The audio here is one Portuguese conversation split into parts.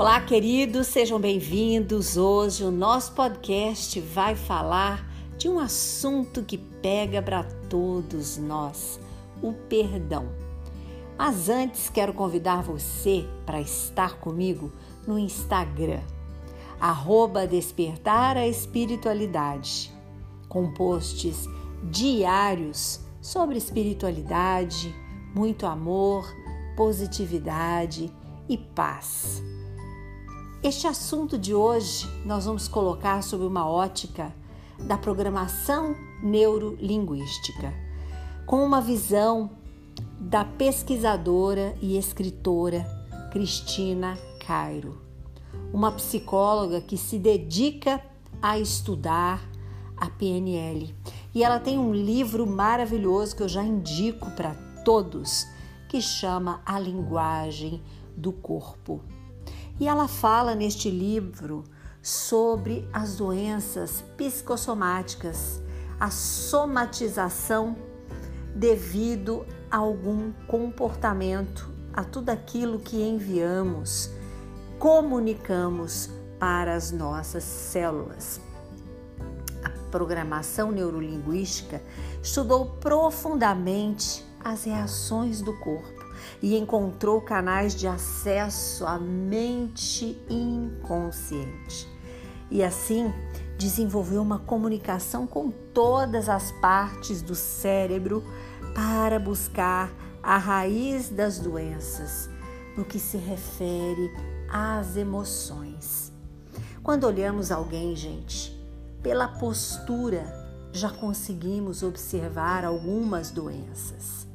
Olá, queridos, sejam bem-vindos. Hoje o nosso podcast vai falar de um assunto que pega para todos nós: o perdão. Mas antes quero convidar você para estar comigo no Instagram, arroba Despertar a Espiritualidade, com posts diários sobre espiritualidade, muito amor, positividade e paz. Este assunto de hoje nós vamos colocar sob uma ótica da programação neurolinguística, com uma visão da pesquisadora e escritora Cristina Cairo, uma psicóloga que se dedica a estudar a PNL. E ela tem um livro maravilhoso que eu já indico para todos, que chama A Linguagem do Corpo. E ela fala neste livro sobre as doenças psicossomáticas, a somatização devido a algum comportamento, a tudo aquilo que enviamos, comunicamos para as nossas células. A programação neurolinguística estudou profundamente as reações do corpo e encontrou canais de acesso à mente inconsciente. E assim desenvolveu uma comunicação com todas as partes do cérebro para buscar a raiz das doenças no que se refere às emoções. Quando olhamos alguém, gente, pela postura já conseguimos observar algumas doenças.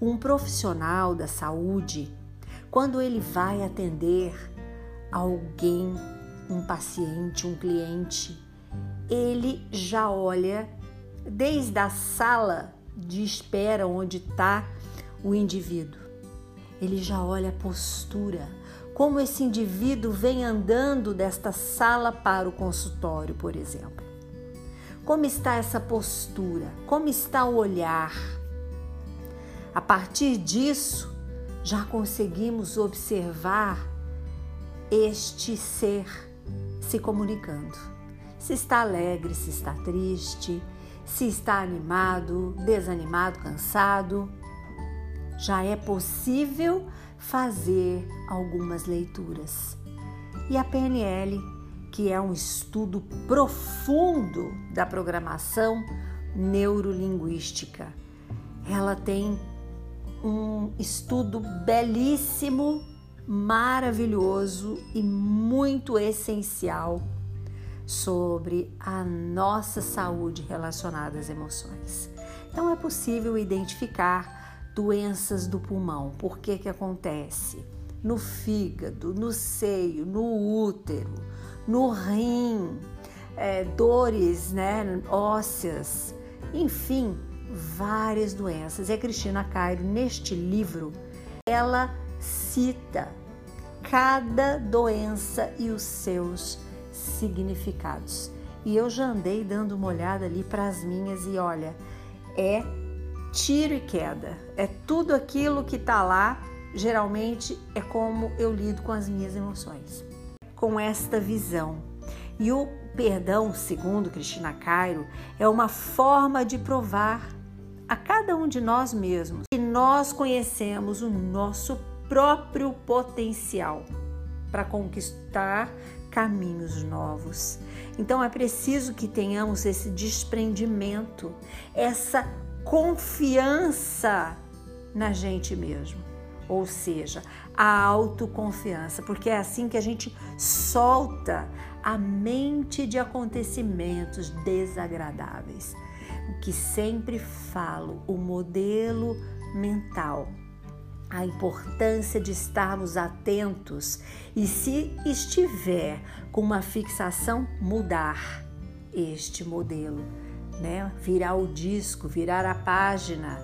Um profissional da saúde, quando ele vai atender alguém, um paciente, um cliente, ele já olha desde a sala de espera onde está o indivíduo. Ele já olha a postura, como esse indivíduo vem andando desta sala para o consultório, por exemplo. Como está essa postura? Como está o olhar? A partir disso, já conseguimos observar este ser se comunicando. Se está alegre, se está triste, se está animado, desanimado, cansado. Já é possível fazer algumas leituras. E a PNL, que é um estudo profundo da programação neurolinguística, ela tem um estudo belíssimo, maravilhoso e muito essencial sobre a nossa saúde relacionada às emoções. Então é possível identificar doenças do pulmão. Por que que acontece? No fígado, no seio, no útero, no rim, é, dores né, ósseas, enfim, várias doenças. E a Cristina Cairo, neste livro, ela cita cada doença e os seus significados. E eu já andei dando uma olhada ali para as minhas e olha, é tiro e queda. É tudo aquilo que está lá, geralmente é como eu lido com as minhas emoções. Com esta visão. E o perdão, segundo Cristina Cairo, é uma forma de provar a cada um de nós mesmos que nós conhecemos o nosso próprio potencial para conquistar caminhos novos. Então é preciso que tenhamos esse desprendimento, essa confiança na gente mesmo. Ou seja, a autoconfiança, porque é assim que a gente solta a mente de acontecimentos desagradáveis o que sempre falo, o modelo mental. A importância de estarmos atentos e, se estiver com uma fixação, mudar este modelo, né? Virar o disco, virar a página,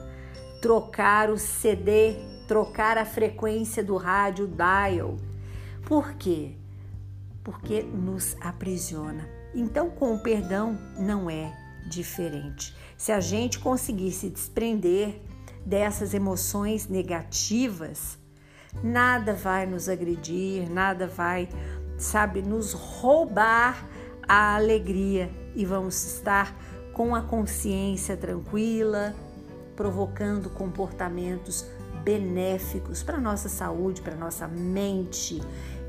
trocar o CD, trocar a frequência do rádio dial. Por quê? Porque nos aprisiona. Então, com o perdão, não é diferente. Se a gente conseguir se desprender dessas emoções negativas, nada vai nos agredir, nada vai, sabe, nos roubar a alegria e vamos estar com a consciência tranquila, provocando comportamentos benéficos para nossa saúde, para nossa mente,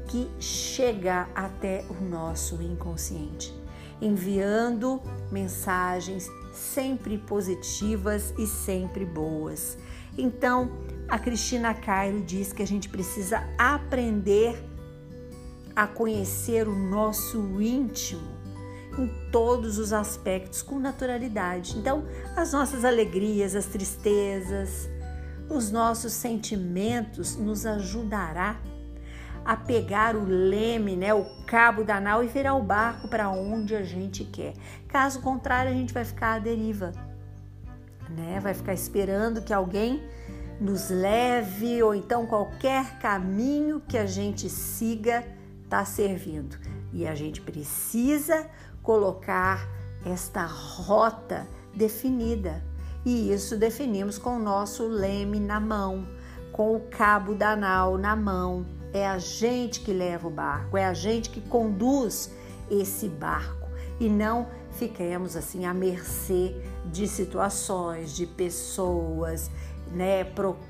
que chega até o nosso inconsciente, enviando mensagens sempre positivas e sempre boas. Então, a Cristina Cairo diz que a gente precisa aprender a conhecer o nosso íntimo em todos os aspectos com naturalidade. Então, as nossas alegrias, as tristezas, os nossos sentimentos nos ajudará a pegar o leme, né, o cabo da nau e virar o barco para onde a gente quer. Caso contrário, a gente vai ficar à deriva, né? Vai ficar esperando que alguém nos leve ou então qualquer caminho que a gente siga está servindo. E a gente precisa colocar esta rota definida. E isso definimos com o nosso leme na mão, com o cabo da nau na mão. É a gente que leva o barco, é a gente que conduz esse barco e não fiquemos assim à mercê de situações, de pessoas, né,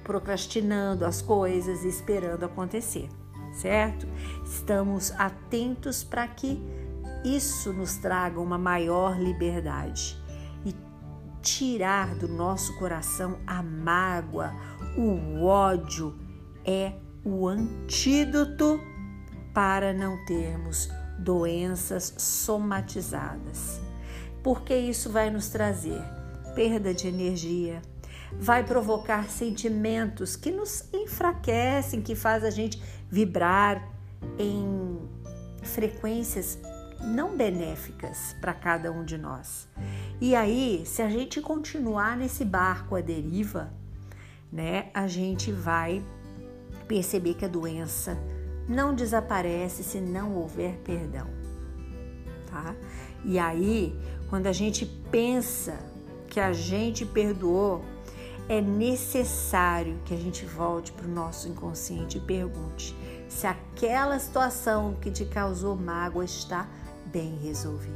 procrastinando as coisas e esperando acontecer, certo? Estamos atentos para que isso nos traga uma maior liberdade e tirar do nosso coração a mágoa, o ódio é o antídoto para não termos doenças somatizadas. Porque isso vai nos trazer perda de energia, vai provocar sentimentos que nos enfraquecem, que faz a gente vibrar em frequências não benéficas para cada um de nós. E aí, se a gente continuar nesse barco à deriva, né, a gente vai perceber que a doença não desaparece se não houver perdão, tá? E aí, quando a gente pensa que a gente perdoou, é necessário que a gente volte para o nosso inconsciente e pergunte se aquela situação que te causou mágoa está bem resolvida.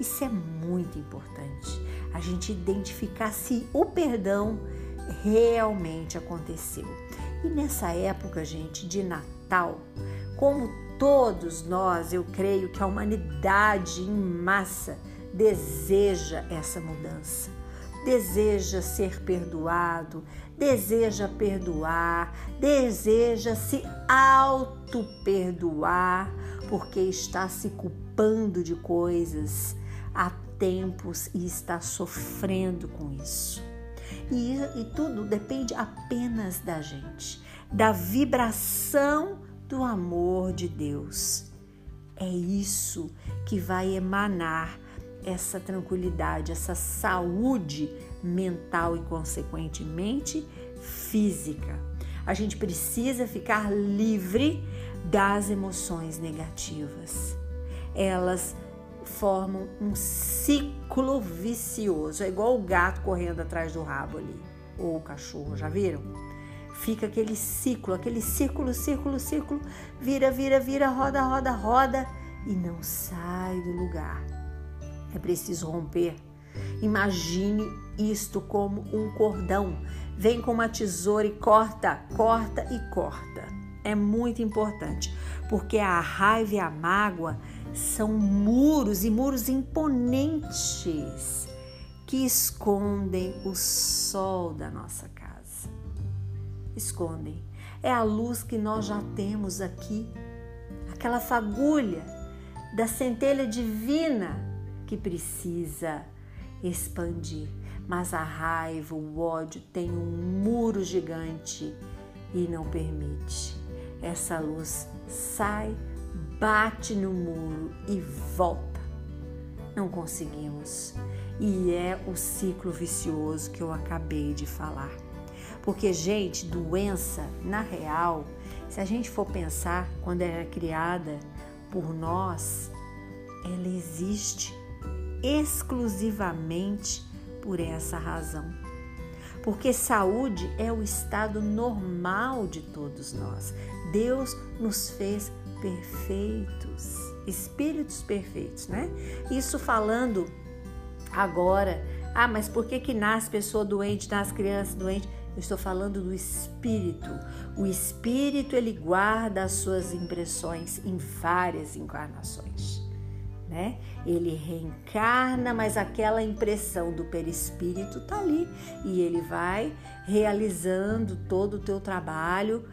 Isso é muito importante, a gente identificar se o perdão realmente aconteceu. E nessa época, gente, de Natal, como todos nós, eu creio que a humanidade em massa deseja essa mudança, deseja ser perdoado, deseja perdoar, deseja se auto-perdoar, porque está se culpando de coisas há tempos e está sofrendo com isso. E, e tudo depende apenas da gente, da vibração do amor de Deus. É isso que vai emanar essa tranquilidade, essa saúde mental e, consequentemente, física. A gente precisa ficar livre das emoções negativas. Elas formam um ciclo vicioso. É igual o gato correndo atrás do rabo ali, ou o cachorro, já viram? Fica aquele ciclo, aquele círculo, círculo, círculo, vira, vira, vira, roda, roda, roda e não sai do lugar. É preciso romper. Imagine isto como um cordão. Vem com uma tesoura e corta, corta e corta. É muito importante, porque a raiva e a mágoa são muros e muros imponentes que escondem o sol da nossa casa. Escondem. É a luz que nós já temos aqui, aquela fagulha da centelha divina que precisa expandir. Mas a raiva, o ódio tem um muro gigante e não permite. Essa luz sai bate no muro e volta. Não conseguimos. E é o ciclo vicioso que eu acabei de falar. Porque, gente, doença, na real, se a gente for pensar quando ela é criada por nós, ela existe exclusivamente por essa razão. porque saúde é o estado normal de todos nós. Deus nos fez perfeitos, espíritos perfeitos, né? Isso falando agora, ah, mas por que que nasce pessoa doente, nasce criança doente? Eu estou falando do espírito. O espírito ele guarda as suas impressões em várias encarnações, né? Ele reencarna, mas aquela impressão do perispírito tá ali e ele vai realizando todo o teu trabalho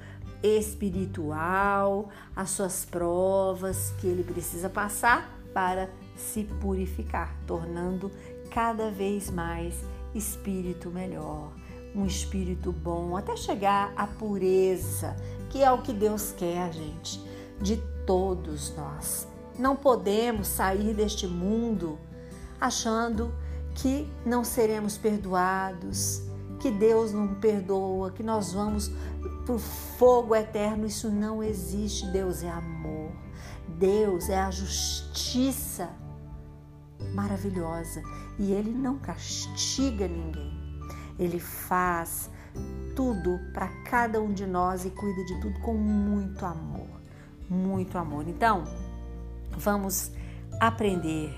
espiritual, as suas provas que ele precisa passar para se purificar, tornando cada vez mais espírito melhor, um espírito bom, até chegar à pureza, que é o que Deus quer, gente, de todos nós. Não podemos sair deste mundo achando que não seremos perdoados, que Deus não perdoa, que nós vamos para o fogo eterno. Isso não existe. Deus é amor. Deus é a justiça maravilhosa e Ele não castiga ninguém. Ele faz tudo para cada um de nós e cuida de tudo com muito amor. Muito amor. Então, vamos aprender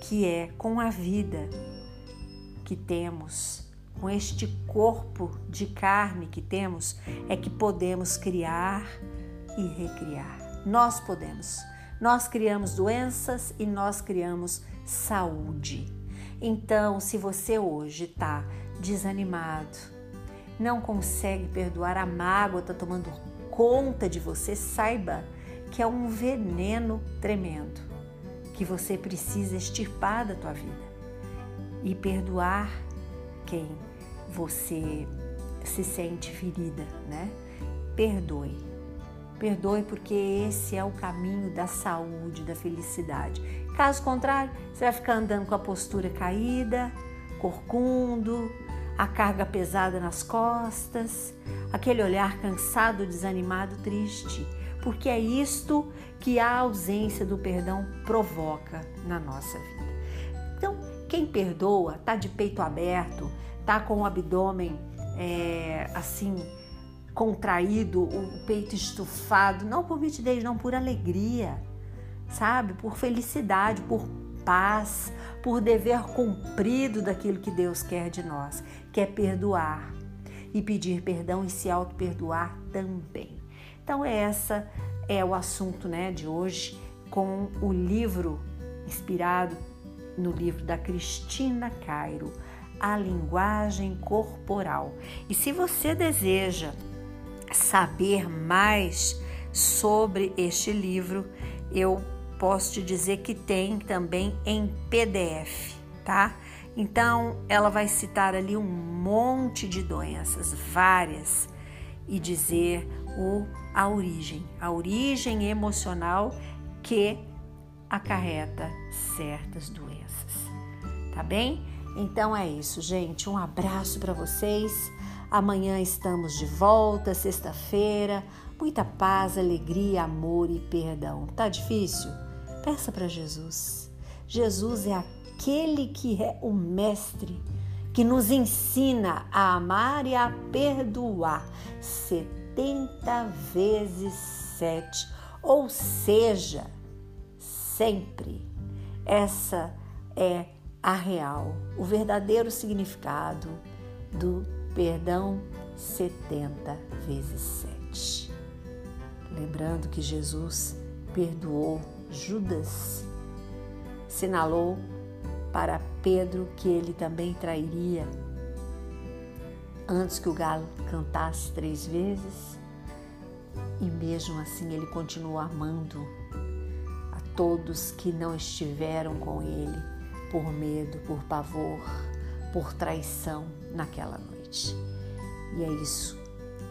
que é com a vida que temos com este corpo de carne que temos, é que podemos criar e recriar. Nós podemos. Nós criamos doenças e nós criamos saúde. Então, se você hoje está desanimado, não consegue perdoar, a mágoa está tomando conta de você, saiba que é um veneno tremendo que você precisa extirpar da tua vida e perdoar quem você se sente ferida, né? Perdoe. Perdoe porque esse é o caminho da saúde, da felicidade. Caso contrário, você vai ficar andando com a postura caída, corcundo, a carga pesada nas costas, aquele olhar cansado, desanimado, triste, porque é isto que a ausência do perdão provoca na nossa vida. Então, quem perdoa, tá de peito aberto, tá com o abdômen é, assim contraído, o peito estufado, não por mitidez, não por alegria, sabe? Por felicidade, por paz, por dever cumprido daquilo que Deus quer de nós, que é perdoar e pedir perdão e se auto-perdoar também. Então essa é o assunto, né, de hoje com o livro inspirado no livro da Cristina Cairo, a linguagem corporal. E se você deseja saber mais sobre este livro, eu posso te dizer que tem também em PDF, tá? Então, ela vai citar ali um monte de doenças, várias, e dizer o, a origem, a origem emocional que acarreta certas doenças. Tá bem? Então é isso, gente. Um abraço para vocês. Amanhã estamos de volta, sexta-feira. Muita paz, alegria, amor e perdão. Tá difícil? Peça para Jesus. Jesus é aquele que é o mestre que nos ensina a amar e a perdoar 70 vezes 7, ou seja, sempre. Essa é a real, o verdadeiro significado do perdão 70 vezes 7. Lembrando que Jesus perdoou Judas, sinalou para Pedro que ele também trairia antes que o galo cantasse três vezes, e mesmo assim ele continuou amando a todos que não estiveram com ele por medo, por pavor, por traição naquela noite. E é isso,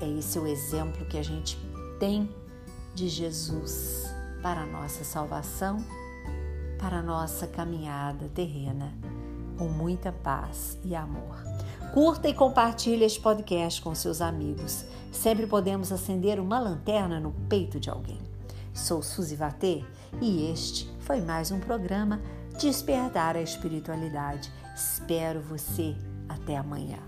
é esse o exemplo que a gente tem de Jesus para a nossa salvação, para a nossa caminhada terrena, com muita paz e amor. Curta e compartilhe este podcast com seus amigos. Sempre podemos acender uma lanterna no peito de alguém. Sou Suzy Vatê e este foi mais um programa despertar a espiritualidade. Espero você até amanhã.